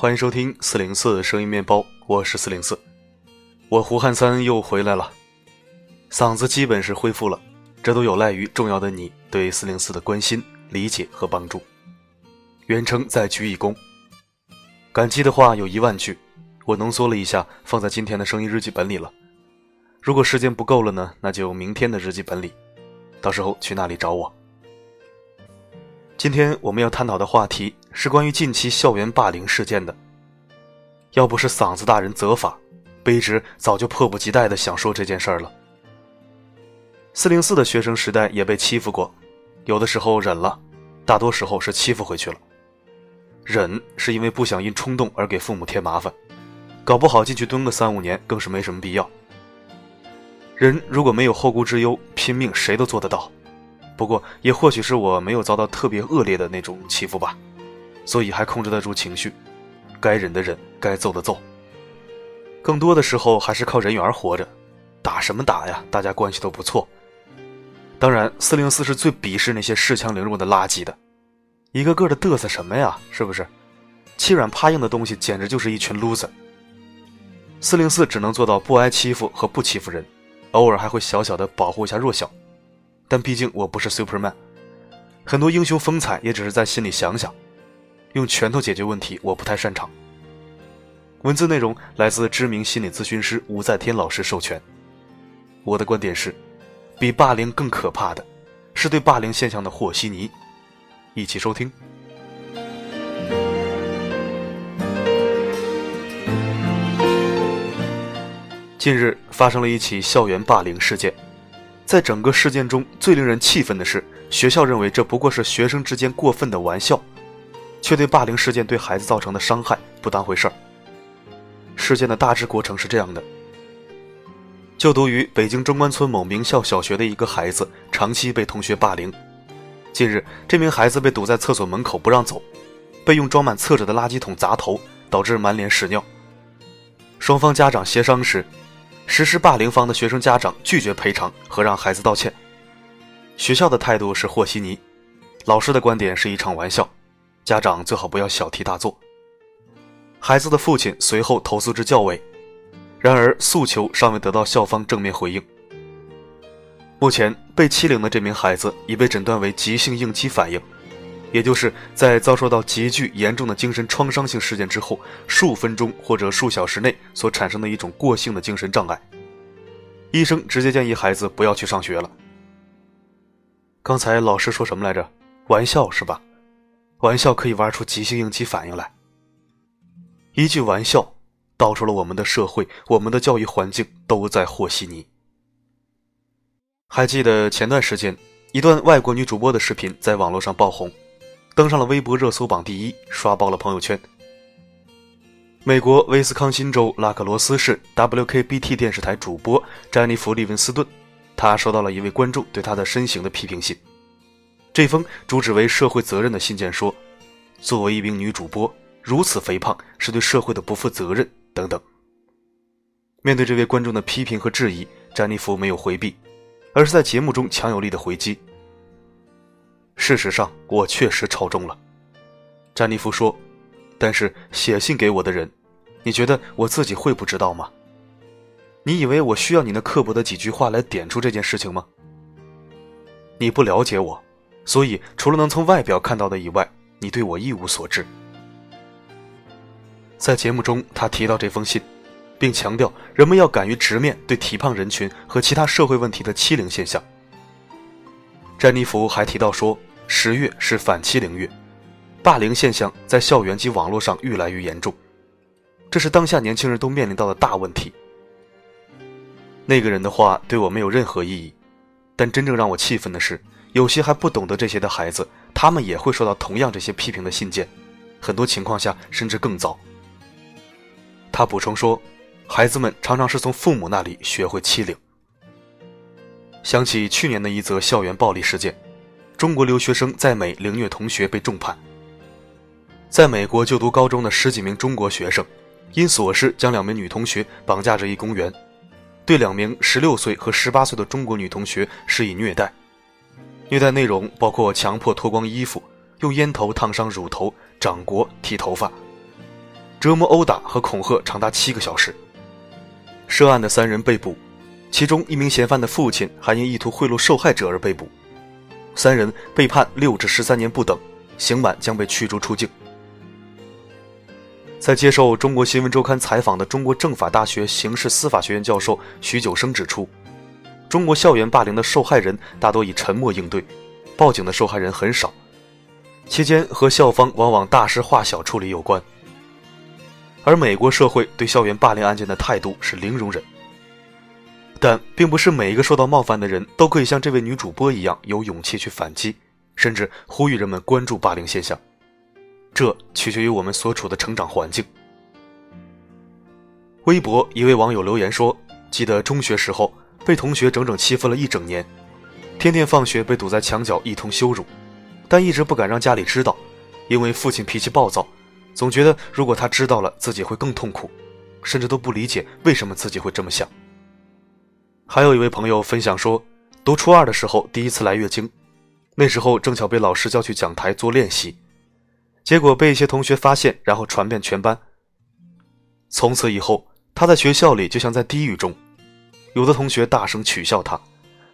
欢迎收听四零四声音面包，我是四零四，我胡汉三又回来了，嗓子基本是恢复了，这都有赖于重要的你对四零四的关心、理解和帮助。远程再鞠一躬，感激的话有一万句，我浓缩了一下，放在今天的声音日记本里了。如果时间不够了呢，那就明天的日记本里，到时候去那里找我。今天我们要探讨的话题是关于近期校园霸凌事件的。要不是嗓子大人责罚，卑职早就迫不及待的想说这件事儿了。四零四的学生时代也被欺负过，有的时候忍了，大多时候是欺负回去了。忍是因为不想因冲动而给父母添麻烦，搞不好进去蹲个三五年更是没什么必要。人如果没有后顾之忧，拼命谁都做得到。不过，也或许是我没有遭到特别恶劣的那种欺负吧，所以还控制得住情绪，该忍的忍，该揍的揍。更多的时候还是靠人缘活着，打什么打呀？大家关系都不错。当然，四零四是最鄙视那些恃强凌弱的垃圾的，一个个的嘚瑟什么呀？是不是？欺软怕硬的东西简直就是一群 loser。四零四只能做到不挨欺负和不欺负人，偶尔还会小小的保护一下弱小。但毕竟我不是 Superman，很多英雄风采也只是在心里想想，用拳头解决问题我不太擅长。文字内容来自知名心理咨询师吴在天老师授权。我的观点是，比霸凌更可怕的，是对霸凌现象的和稀泥。一起收听。近日发生了一起校园霸凌事件。在整个事件中最令人气愤的是，学校认为这不过是学生之间过分的玩笑，却对霸凌事件对孩子造成的伤害不当回事儿。事件的大致过程是这样的：就读于北京中关村某名校小学的一个孩子，长期被同学霸凌。近日，这名孩子被堵在厕所门口不让走，被用装满厕纸的垃圾桶砸头，导致满脸屎尿。双方家长协商时。实施霸凌方的学生家长拒绝赔偿和让孩子道歉，学校的态度是和稀泥，老师的观点是一场玩笑，家长最好不要小题大做。孩子的父亲随后投诉至教委，然而诉求尚未得到校方正面回应。目前被欺凌的这名孩子已被诊断为急性应激反应。也就是在遭受到极具严重的精神创伤性事件之后，数分钟或者数小时内所产生的一种过性的精神障碍。医生直接建议孩子不要去上学了。刚才老师说什么来着？玩笑是吧？玩笑可以玩出急性应激反应来。一句玩笑，道出了我们的社会、我们的教育环境都在和稀泥。还记得前段时间一段外国女主播的视频在网络上爆红。登上了微博热搜榜第一，刷爆了朋友圈。美国威斯康辛州拉克罗斯市 WKBT 电视台主播詹妮弗·利文斯顿，他收到了一位观众对他的身形的批评信。这封主旨为社会责任的信件说：“作为一名女主播，如此肥胖是对社会的不负责任。”等等。面对这位观众的批评和质疑，詹妮弗没有回避，而是在节目中强有力的回击。事实上，我确实超重了，詹妮弗说。但是写信给我的人，你觉得我自己会不知道吗？你以为我需要你那刻薄的几句话来点出这件事情吗？你不了解我，所以除了能从外表看到的以外，你对我一无所知。在节目中，他提到这封信，并强调人们要敢于直面对体胖人群和其他社会问题的欺凌现象。詹妮弗还提到说。十月是反欺凌月，霸凌现象在校园及网络上愈来愈严重，这是当下年轻人都面临到的大问题。那个人的话对我没有任何意义，但真正让我气愤的是，有些还不懂得这些的孩子，他们也会收到同样这些批评的信件，很多情况下甚至更糟。他补充说，孩子们常常是从父母那里学会欺凌。想起去年的一则校园暴力事件。中国留学生在美凌虐同学被重判。在美国就读高中的十几名中国学生，因琐事将两名女同学绑架至一公园，对两名十六岁和十八岁的中国女同学施以虐待。虐待内容包括强迫脱光衣服、用烟头烫伤乳头、掌掴、剃头发。折磨、殴打和恐吓长达七个小时。涉案的三人被捕，其中一名嫌犯的父亲还因意图贿赂受害者而被捕。三人被判六至十三年不等，刑满将被驱逐出境。在接受中国新闻周刊采访的中国政法大学刑事司法学院教授徐九生指出，中国校园霸凌的受害人大多以沉默应对，报警的受害人很少。期间和校方往往大事化小处理有关，而美国社会对校园霸凌案件的态度是零容忍。但并不是每一个受到冒犯的人都可以像这位女主播一样有勇气去反击，甚至呼吁人们关注霸凌现象。这取决于我们所处的成长环境。微博一位网友留言说：“记得中学时候被同学整整欺负了一整年，天天放学被堵在墙角一通羞辱。”但一直不敢让家里知道，因为父亲脾气暴躁，总觉得如果他知道了，自己会更痛苦，甚至都不理解为什么自己会这么想。还有一位朋友分享说，读初二的时候第一次来月经，那时候正巧被老师叫去讲台做练习，结果被一些同学发现，然后传遍全班。从此以后，他在学校里就像在地狱中，有的同学大声取笑他。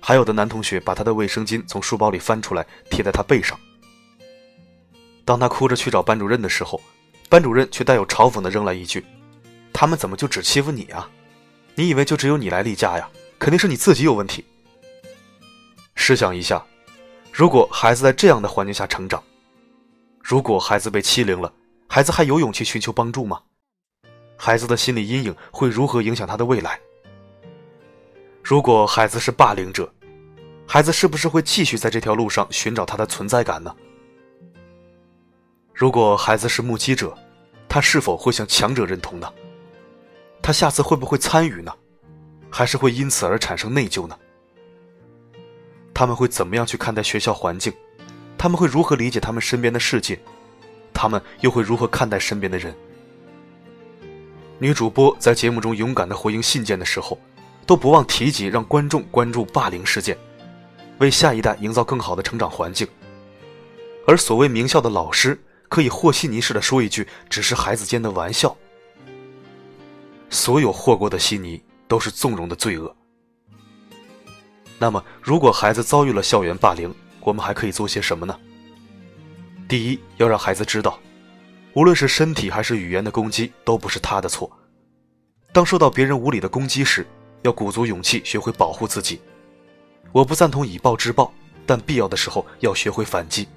还有的男同学把他的卫生巾从书包里翻出来贴在他背上。当他哭着去找班主任的时候，班主任却带有嘲讽的扔来一句：“他们怎么就只欺负你啊？你以为就只有你来例假呀？肯定是你自己有问题。”试想一下，如果孩子在这样的环境下成长，如果孩子被欺凌了，孩子还有勇气寻求帮助吗？孩子的心理阴影会如何影响他的未来？如果孩子是霸凌者，孩子是不是会继续在这条路上寻找他的存在感呢？如果孩子是目击者，他是否会向强者认同呢？他下次会不会参与呢？还是会因此而产生内疚呢？他们会怎么样去看待学校环境？他们会如何理解他们身边的世界？他们又会如何看待身边的人？女主播在节目中勇敢地回应信件的时候。都不忘提及让观众关注霸凌事件，为下一代营造更好的成长环境。而所谓名校的老师，可以和稀泥似的说一句：“只是孩子间的玩笑。”所有和过的稀泥都是纵容的罪恶。那么，如果孩子遭遇了校园霸凌，我们还可以做些什么呢？第一，要让孩子知道，无论是身体还是语言的攻击，都不是他的错。当受到别人无理的攻击时，要鼓足勇气，学会保护自己。我不赞同以暴制暴，但必要的时候要学会反击。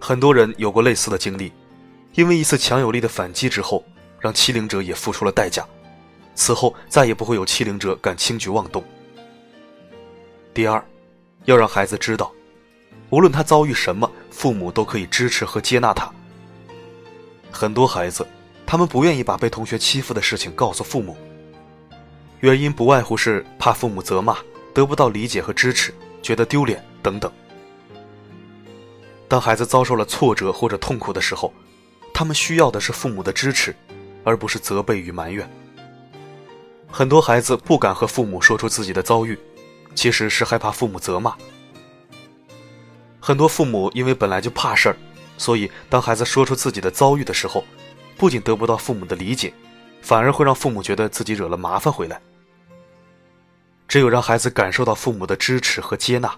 很多人有过类似的经历，因为一次强有力的反击之后，让欺凌者也付出了代价。此后再也不会有欺凌者敢轻举妄动。第二，要让孩子知道，无论他遭遇什么，父母都可以支持和接纳他。很多孩子，他们不愿意把被同学欺负的事情告诉父母。原因不外乎是怕父母责骂，得不到理解和支持，觉得丢脸等等。当孩子遭受了挫折或者痛苦的时候，他们需要的是父母的支持，而不是责备与埋怨。很多孩子不敢和父母说出自己的遭遇，其实是害怕父母责骂。很多父母因为本来就怕事儿，所以当孩子说出自己的遭遇的时候，不仅得不到父母的理解。反而会让父母觉得自己惹了麻烦回来。只有让孩子感受到父母的支持和接纳，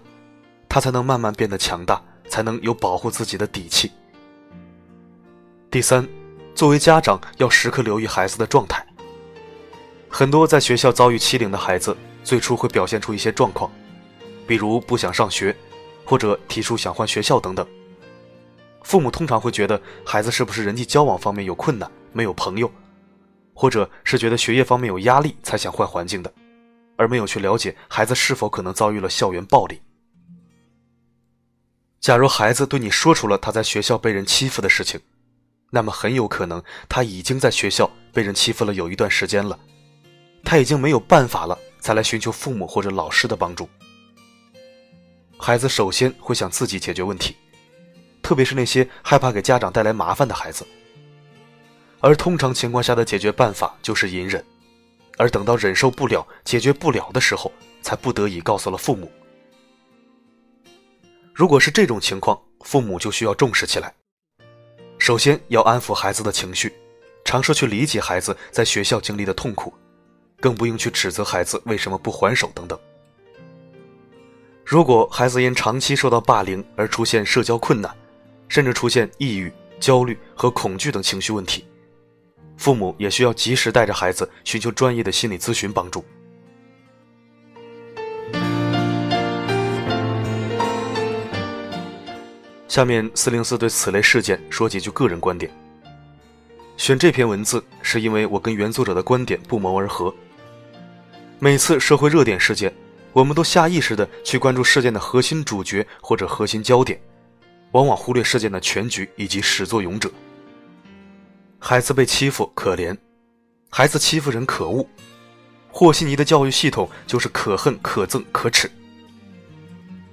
他才能慢慢变得强大，才能有保护自己的底气。第三，作为家长要时刻留意孩子的状态。很多在学校遭遇欺凌的孩子，最初会表现出一些状况，比如不想上学，或者提出想换学校等等。父母通常会觉得孩子是不是人际交往方面有困难，没有朋友。或者是觉得学业方面有压力才想换环境的，而没有去了解孩子是否可能遭遇了校园暴力。假如孩子对你说出了他在学校被人欺负的事情，那么很有可能他已经在学校被人欺负了有一段时间了，他已经没有办法了，才来寻求父母或者老师的帮助。孩子首先会想自己解决问题，特别是那些害怕给家长带来麻烦的孩子。而通常情况下的解决办法就是隐忍，而等到忍受不了、解决不了的时候，才不得已告诉了父母。如果是这种情况，父母就需要重视起来。首先要安抚孩子的情绪，尝试去理解孩子在学校经历的痛苦，更不应去指责孩子为什么不还手等等。如果孩子因长期受到霸凌而出现社交困难，甚至出现抑郁、焦虑和恐惧等情绪问题，父母也需要及时带着孩子寻求专业的心理咨询帮助。下面四零四对此类事件说几句个人观点。选这篇文字是因为我跟原作者的观点不谋而合。每次社会热点事件，我们都下意识的去关注事件的核心主角或者核心焦点，往往忽略事件的全局以及始作俑者。孩子被欺负可怜，孩子欺负人可恶，和稀泥的教育系统就是可恨可憎可耻。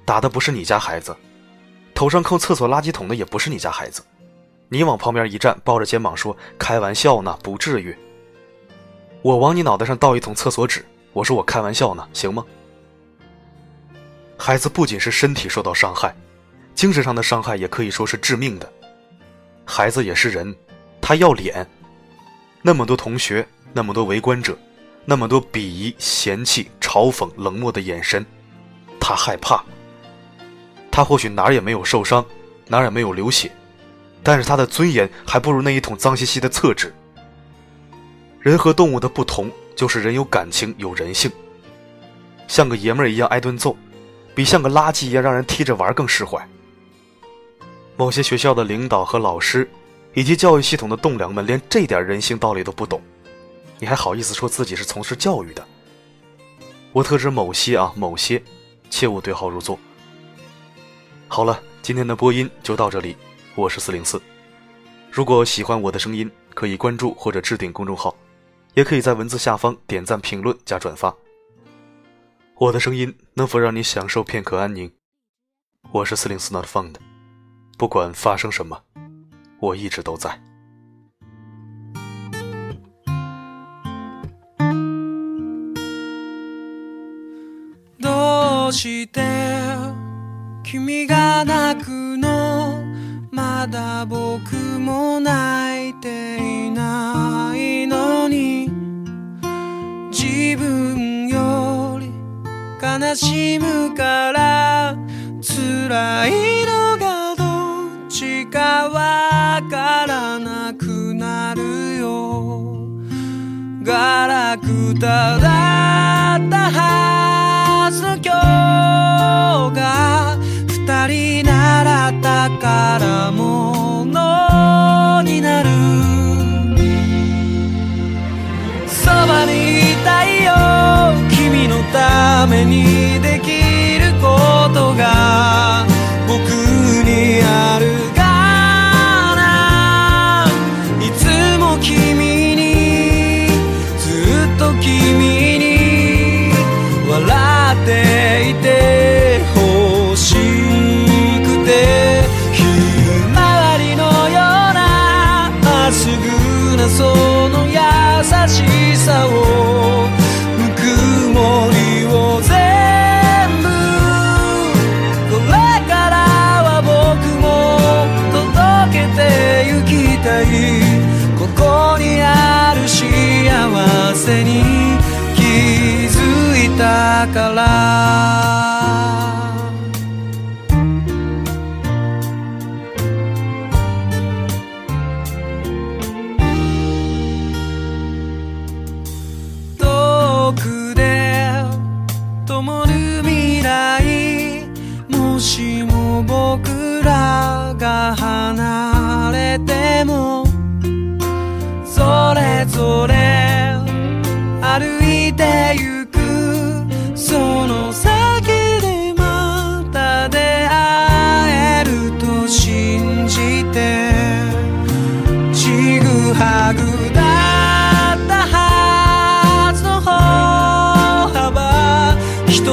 打的不是你家孩子。头上扣厕所垃圾桶的也不是你家孩子，你往旁边一站，抱着肩膀说：“开玩笑呢，不至于。”我往你脑袋上倒一桶厕所纸，我说我开玩笑呢，行吗？孩子不仅是身体受到伤害，精神上的伤害也可以说是致命的。孩子也是人，他要脸。那么多同学，那么多围观者，那么多鄙夷、嫌弃、嘲讽、冷漠的眼神，他害怕。他或许哪儿也没有受伤，哪儿也没有流血，但是他的尊严还不如那一桶脏兮兮的厕纸。人和动物的不同，就是人有感情，有人性。像个爷们儿一样挨顿揍，比像个垃圾一样让人踢着玩更释怀。某些学校的领导和老师，以及教育系统的栋梁们，连这点人性道理都不懂，你还好意思说自己是从事教育的？我特指某些啊，某些，切勿对号入座。好了，今天的播音就到这里，我是四零四。如果喜欢我的声音，可以关注或者置顶公众号，也可以在文字下方点赞、评论、加转发。我的声音能否让你享受片刻安宁？我是四零四 Not Found，不管发生什么，我一直都在。どうして君が泣くの まだ僕も泣いていないのに。自分より悲しむから辛いのがどっちかわからなくなるよ。ガラクタだったはずの今日が二人宝物になる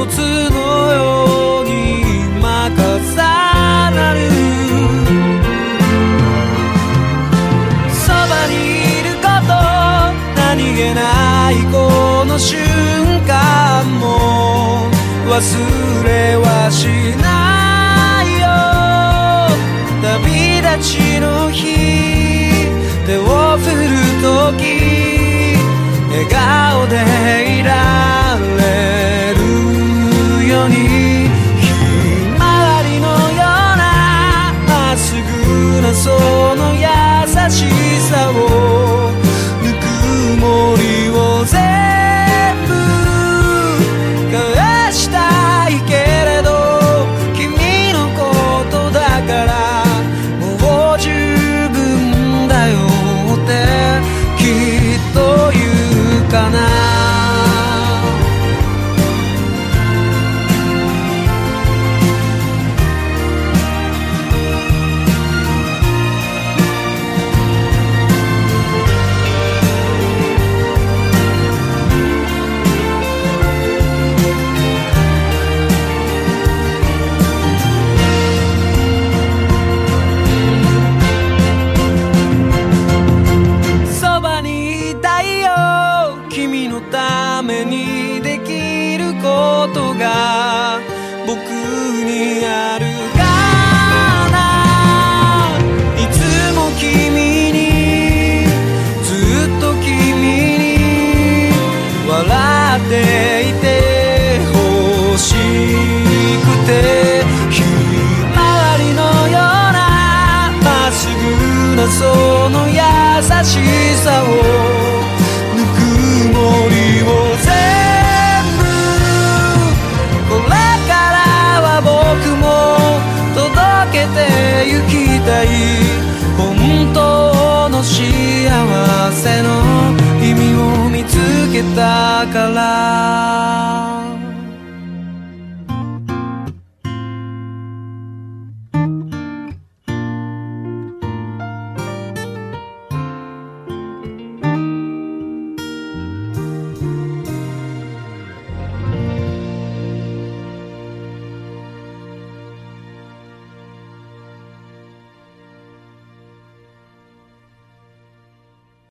つのように任さなる。そばにいること何気ないこの瞬間も忘れはしないよ旅立ち kita kalah.